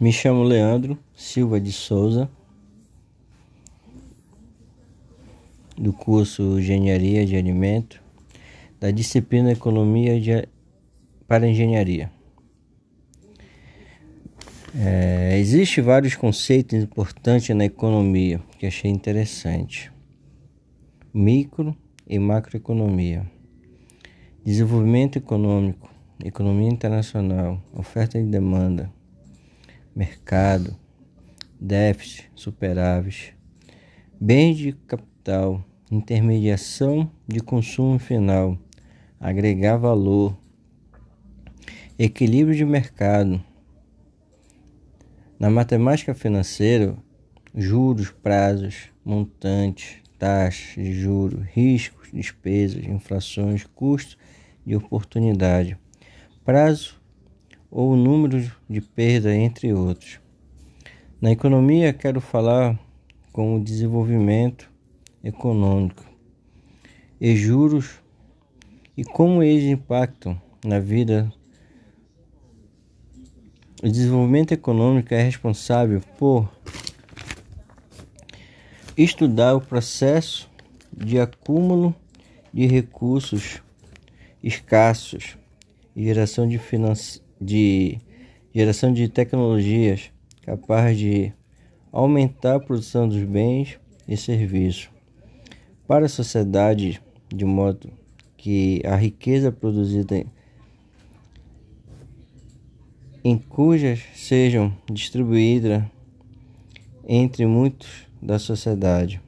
Me chamo Leandro Silva de Souza, do curso Engenharia de Alimento, da disciplina Economia de, para Engenharia. É, Existem vários conceitos importantes na economia que achei interessante. Micro e macroeconomia, desenvolvimento econômico, economia internacional, oferta e demanda mercado, déficit, superávit, bens de capital, intermediação de consumo final, agregar valor, equilíbrio de mercado. Na matemática financeira, juros, prazos, montantes, taxas de juros, riscos, despesas, inflações, custos de oportunidade, prazo ou o número de perda, entre outros. Na economia, quero falar com o desenvolvimento econômico e juros e como eles impactam na vida. O desenvolvimento econômico é responsável por estudar o processo de acúmulo de recursos escassos e geração de finanças de geração de tecnologias capaz de aumentar a produção dos bens e serviços. Para a sociedade de modo que a riqueza produzida em cujas sejam distribuídas entre muitos da sociedade,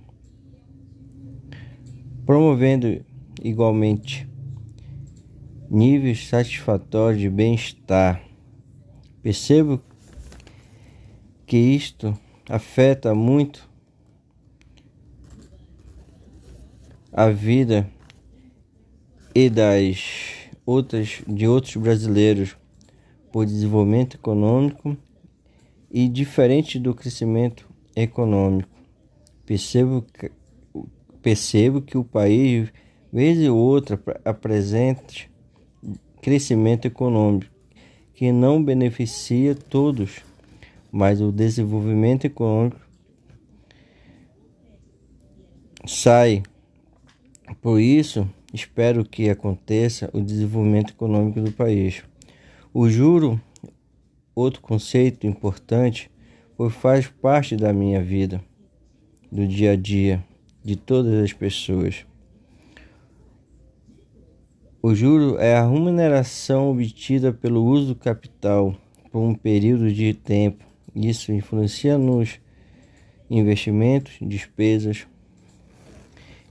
promovendo igualmente níveis satisfatórios de bem-estar. Percebo que isto afeta muito a vida e das outras de outros brasileiros por desenvolvimento econômico e diferente do crescimento econômico. Percebo que, percebo que o país, vez ou outra, apresenta crescimento econômico, que não beneficia todos, mas o desenvolvimento econômico sai. Por isso, espero que aconteça o desenvolvimento econômico do país. O juro, outro conceito importante, pois faz parte da minha vida, do dia a dia, de todas as pessoas. O juro é a remuneração obtida pelo uso do capital por um período de tempo. Isso influencia nos investimentos, despesas.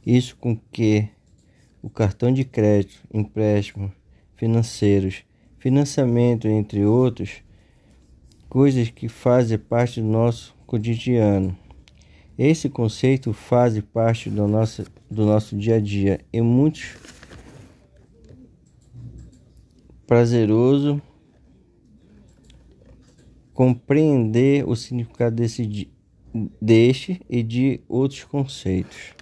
Isso com que o cartão de crédito, empréstimos financeiros, financiamento, entre outros, coisas que fazem parte do nosso cotidiano. Esse conceito faz parte do nosso, do nosso dia a dia e muitos prazeroso compreender o significado desse, deste e de outros conceitos.